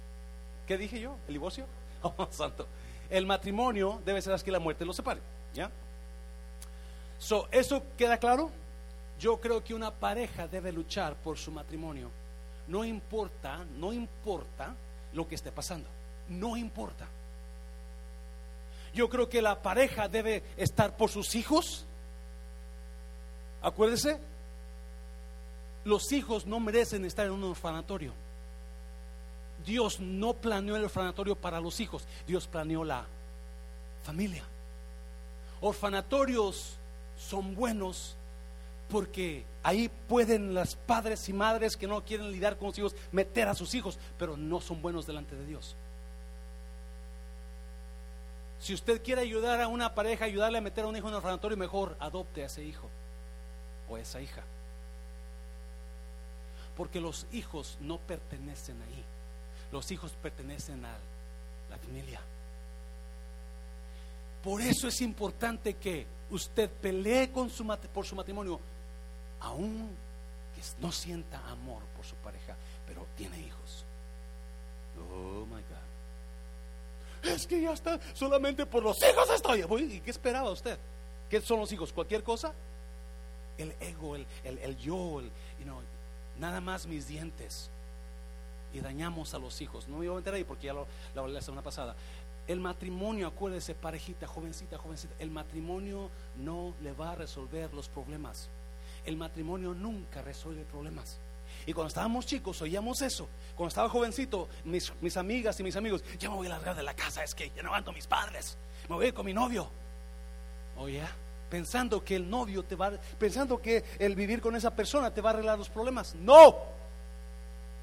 ¿Qué dije yo? ¿El divorcio? Oh, santo. El matrimonio debe ser hasta que la muerte lo separe. ¿Ya? So, ¿Eso queda claro? Yo creo que una pareja debe luchar por su matrimonio. No importa, no importa lo que esté pasando. No importa. Yo creo que la pareja debe estar por sus hijos. Acuérdese, los hijos no merecen estar en un orfanatorio. Dios no planeó el orfanatorio para los hijos, Dios planeó la familia. Orfanatorios son buenos porque ahí pueden las padres y madres que no quieren lidiar con sus hijos meter a sus hijos, pero no son buenos delante de Dios. Si usted quiere ayudar a una pareja, ayudarle a meter a un hijo en el orfanatorio, mejor adopte a ese hijo o a esa hija. Porque los hijos no pertenecen ahí. Los hijos pertenecen a la familia. Por eso es importante que usted pelee con su, por su matrimonio, aun que no sienta amor por su pareja, pero tiene hijos. Oh my God. Es que ya está, solamente por los hijos estoy. ¿Y qué esperaba usted? ¿Qué son los hijos? ¿Cualquier cosa? El ego, el, el, yo, el, nada más mis dientes. Y dañamos a los hijos. No me voy a meter ahí porque ya lo, lo hablé la semana pasada. El matrimonio, acuérdese, parejita, jovencita, jovencita, el matrimonio no le va a resolver los problemas. El matrimonio nunca resuelve problemas. Y cuando estábamos chicos oíamos eso. Cuando estaba jovencito, mis, mis amigas y mis amigos, ya me voy a largar de la casa, es que ya no ando mis padres, me voy a ir con mi novio. Oye, pensando que el novio te va, pensando que el vivir con esa persona te va a arreglar los problemas. No.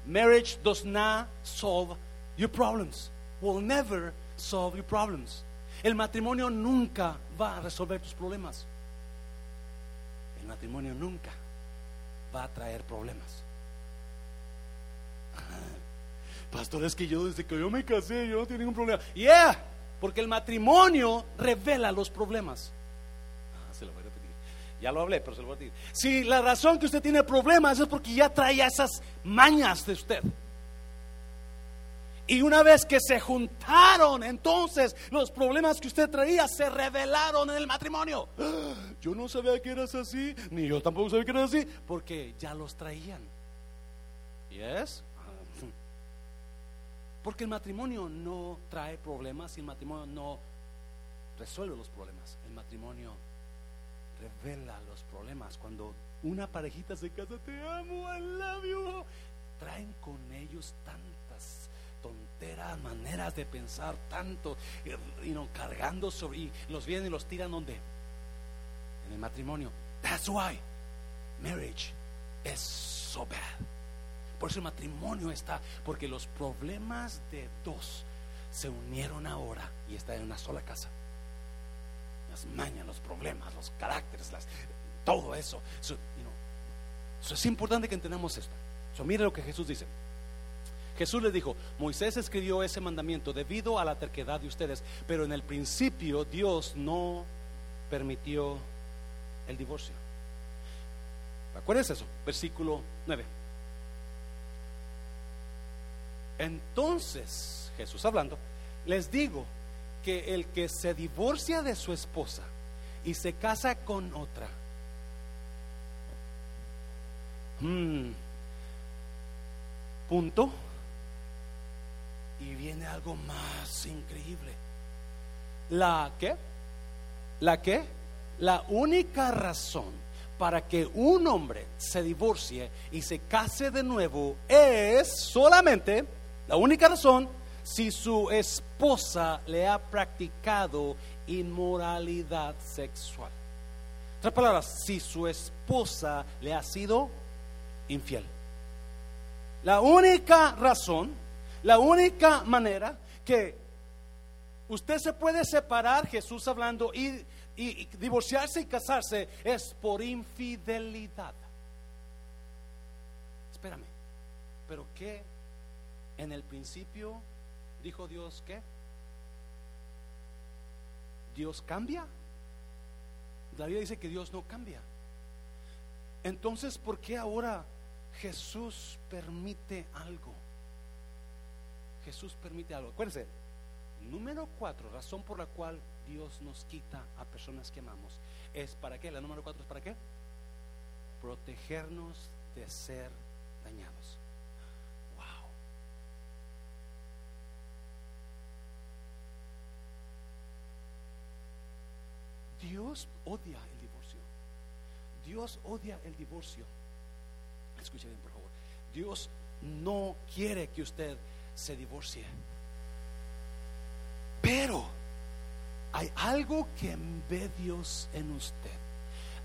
Marriage does not solve your problems. Will never solve your problems. El matrimonio nunca va a resolver tus problemas. El matrimonio nunca va a traer problemas. Pastor, es que yo desde que yo me casé, yo no tengo ningún problema. Yeah, porque el matrimonio revela los problemas. Ah, se lo voy a repetir. Ya lo hablé, pero se lo voy a repetir. Si la razón que usted tiene problemas es porque ya trae esas mañas de usted. Y una vez que se juntaron, entonces los problemas que usted traía se revelaron en el matrimonio. Yo no sabía que eras así, ni yo tampoco sabía que eras así, porque ya los traían. ¿Yes? Porque el matrimonio no trae problemas y el matrimonio no resuelve los problemas. El matrimonio revela los problemas. Cuando una parejita se casa, te amo, I love you. Traen con ellos tantas tonteras, maneras de pensar tanto, no, cargando sobre, y los vienen y los tiran donde? En el matrimonio. That's why marriage is so bad. Por eso el matrimonio está, porque los problemas de dos se unieron ahora y están en una sola casa. Las mañas, los problemas, los caracteres, todo eso. So, es importante que entendamos esto. So, mire lo que Jesús dice. Jesús les dijo, Moisés escribió ese mandamiento debido a la terquedad de ustedes, pero en el principio Dios no permitió el divorcio. ¿Acuérdense eso? Versículo 9. Entonces, Jesús hablando, les digo que el que se divorcia de su esposa y se casa con otra, mm, punto. Y viene algo más increíble. La que, la que, la única razón para que un hombre se divorcie y se case de nuevo es solamente, la única razón, si su esposa le ha practicado inmoralidad sexual. Otras palabras, si su esposa le ha sido infiel. La única razón, la única manera que usted se puede separar, Jesús hablando, y, y divorciarse y casarse es por infidelidad. Espérame, pero ¿qué en el principio dijo Dios qué? ¿Dios cambia? La Biblia dice que Dios no cambia. Entonces, ¿por qué ahora Jesús permite algo? Jesús permite algo. Acuérdense, número cuatro, razón por la cual Dios nos quita a personas que amamos. ¿Es para qué? La número cuatro es para qué? Protegernos de ser dañados. Wow. Dios odia el divorcio. Dios odia el divorcio. Escuche bien, por favor. Dios no quiere que usted se divorcie. Pero hay algo que ve Dios en usted.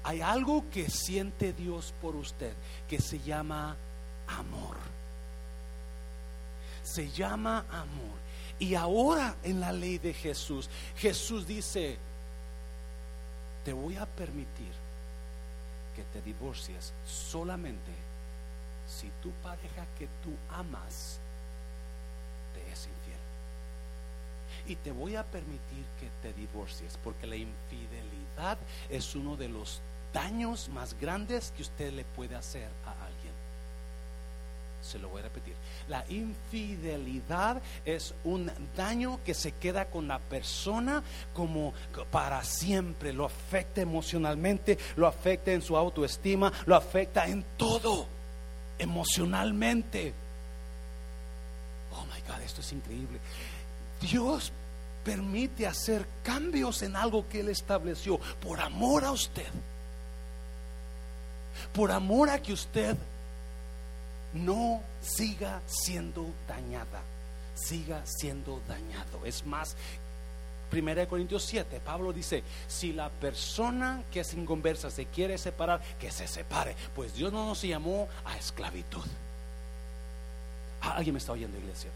Hay algo que siente Dios por usted que se llama amor. Se llama amor. Y ahora en la ley de Jesús, Jesús dice, te voy a permitir que te divorcies solamente si tu pareja que tú amas te es infiel. Y te voy a permitir que te divorcies porque la infidelidad es uno de los daños más grandes que usted le puede hacer a alguien. Se lo voy a repetir. La infidelidad es un daño que se queda con la persona como para siempre. Lo afecta emocionalmente, lo afecta en su autoestima, lo afecta en todo, emocionalmente. Oh my God, esto es increíble. Dios permite hacer cambios en algo que Él estableció por amor a usted. Por amor a que usted no siga siendo dañada, siga siendo dañado. Es más, 1 Corintios 7, Pablo dice, si la persona que es inconversa se quiere separar, que se separe, pues Dios no nos llamó a esclavitud. ¿Alguien me está oyendo, iglesia?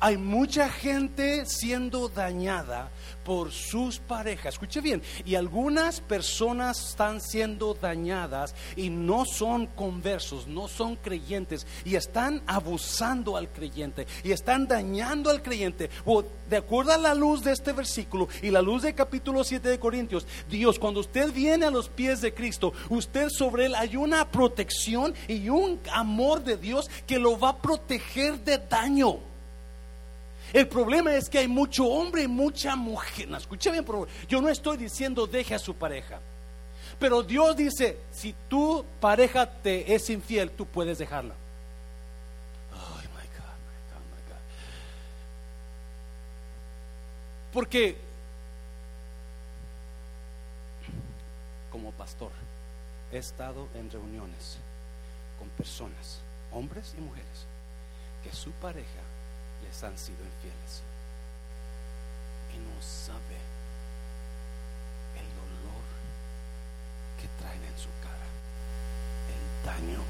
Hay mucha gente siendo dañada por sus parejas. Escuche bien. Y algunas personas están siendo dañadas y no son conversos, no son creyentes y están abusando al creyente y están dañando al creyente. de acuerdo a la luz de este versículo y la luz del capítulo 7 de Corintios, Dios, cuando usted viene a los pies de Cristo, usted sobre él hay una protección y un amor de Dios que lo va a proteger de daño. El problema es que hay mucho hombre y mucha mujer. Escucha bien, por favor. Yo no estoy diciendo deje a su pareja. Pero Dios dice, si tu pareja te es infiel, tú puedes dejarla. Oh, my God, my God, my God. Porque como pastor he estado en reuniones con personas, hombres y mujeres, que su pareja les han sido infieles. Y no sabe el dolor que traen en su cara, el daño,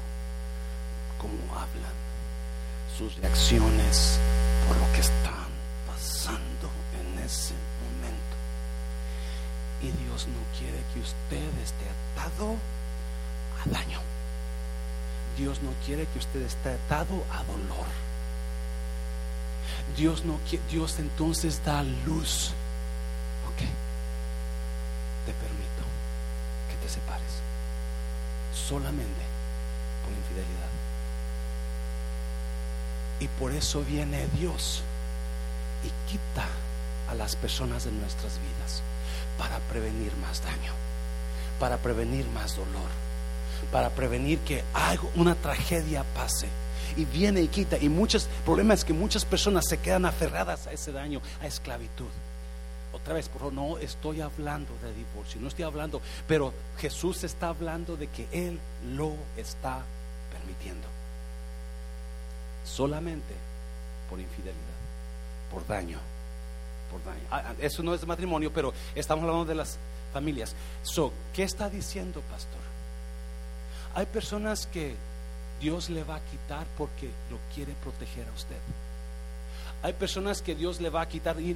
cómo hablan, sus reacciones por lo que están pasando en ese momento. Y Dios no quiere que usted esté atado a daño. Dios no quiere que usted esté atado a dolor. Dios no Dios entonces da luz. Ok. Te permito que te separes. Solamente por infidelidad. Y por eso viene Dios y quita a las personas de nuestras vidas para prevenir más daño, para prevenir más dolor, para prevenir que algo, una tragedia pase. Y viene y quita. Y muchos problemas es que muchas personas se quedan aferradas a ese daño, a esclavitud. Otra vez, por favor, no estoy hablando de divorcio, no estoy hablando, pero Jesús está hablando de que Él lo está permitiendo. Solamente por infidelidad, por daño, por daño. Ah, ah, eso no es matrimonio, pero estamos hablando de las familias. So, ¿qué está diciendo, pastor? Hay personas que Dios le va a quitar porque lo quiere proteger a usted. Hay personas que Dios le va a quitar. Y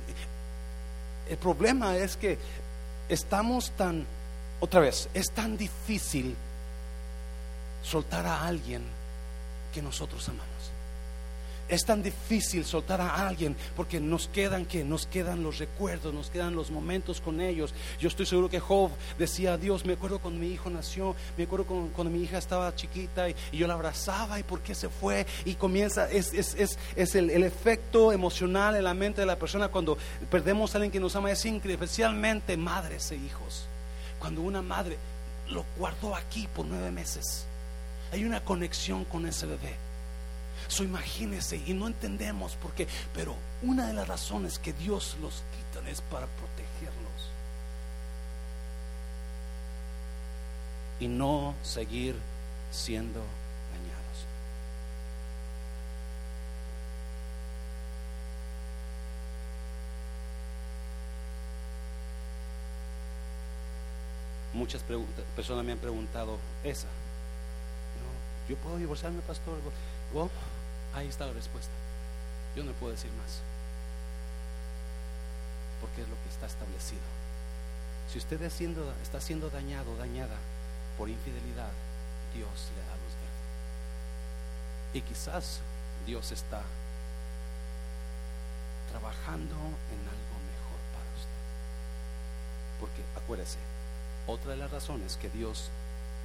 el problema es que estamos tan, otra vez, es tan difícil soltar a alguien que nosotros amamos. Es tan difícil soltar a alguien porque nos quedan que nos quedan los recuerdos, nos quedan los momentos con ellos. Yo estoy seguro que Job decía, Dios, me acuerdo cuando mi hijo nació, me acuerdo cuando, mi hija estaba chiquita y, yo la abrazaba y por qué se fue y comienza, es, es, es, es el, el, efecto emocional en la mente de la persona cuando perdemos a alguien que nos ama, es increíble, especialmente madres e hijos. Cuando una madre lo guardó aquí por nueve meses, hay una conexión con ese bebé So, imagínese, y no entendemos por qué, pero una de las razones que Dios los quita es para protegerlos y no seguir siendo dañados. Muchas personas me han preguntado esa. ¿Yo puedo divorciarme, pastor? Ahí está la respuesta. Yo no puedo decir más. Porque es lo que está establecido. Si usted está siendo dañado, dañada por infidelidad, Dios le da luz verde. Y quizás Dios está trabajando en algo mejor para usted. Porque acuérdese, otra de las razones que Dios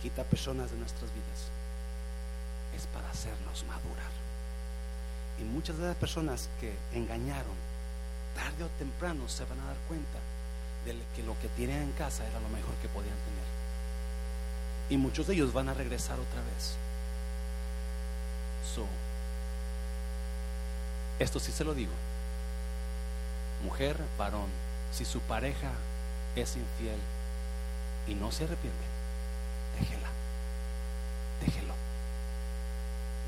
quita personas de nuestras vidas es para hacernos madurar. Y muchas de las personas que engañaron, tarde o temprano se van a dar cuenta de que lo que tienen en casa era lo mejor que podían tener. Y muchos de ellos van a regresar otra vez. So, esto sí se lo digo. Mujer, varón, si su pareja es infiel y no se arrepiente, déjela. Déjelo.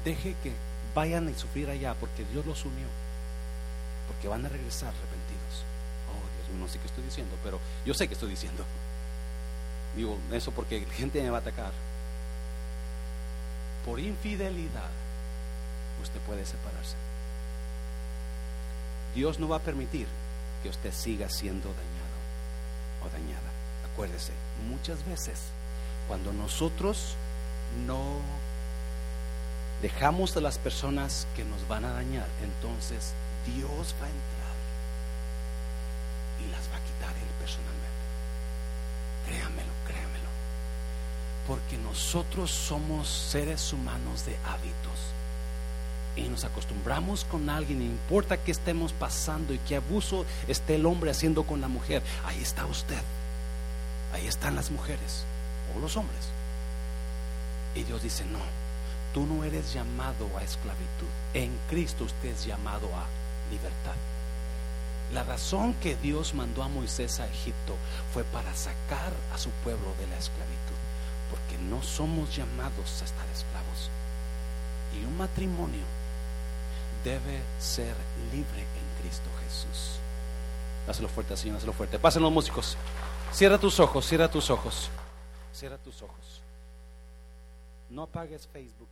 Deje que vayan a sufrir allá porque Dios los unió. Porque van a regresar arrepentidos. Oh, Dios no sé qué estoy diciendo, pero yo sé que estoy diciendo. Digo eso porque la gente me va a atacar. Por infidelidad, usted puede separarse. Dios no va a permitir que usted siga siendo dañado o dañada. Acuérdese, muchas veces cuando nosotros no dejamos a las personas que nos van a dañar, entonces Dios va a entrar y las va a quitar Él personalmente. Créamelo, créamelo. Porque nosotros somos seres humanos de hábitos. Y nos acostumbramos con alguien, no importa qué estemos pasando y qué abuso esté el hombre haciendo con la mujer, ahí está usted, ahí están las mujeres o los hombres. Y Dios dice, no, Tú no eres llamado a esclavitud. En Cristo usted es llamado a libertad. La razón que Dios mandó a Moisés a Egipto fue para sacar a su pueblo de la esclavitud, porque no somos llamados a estar esclavos. Y un matrimonio debe ser libre en Cristo Jesús. Hazlo fuerte, Señor, hazlo fuerte. Pasen los músicos. Cierra tus ojos, cierra tus ojos. Cierra tus ojos. No apagues Facebook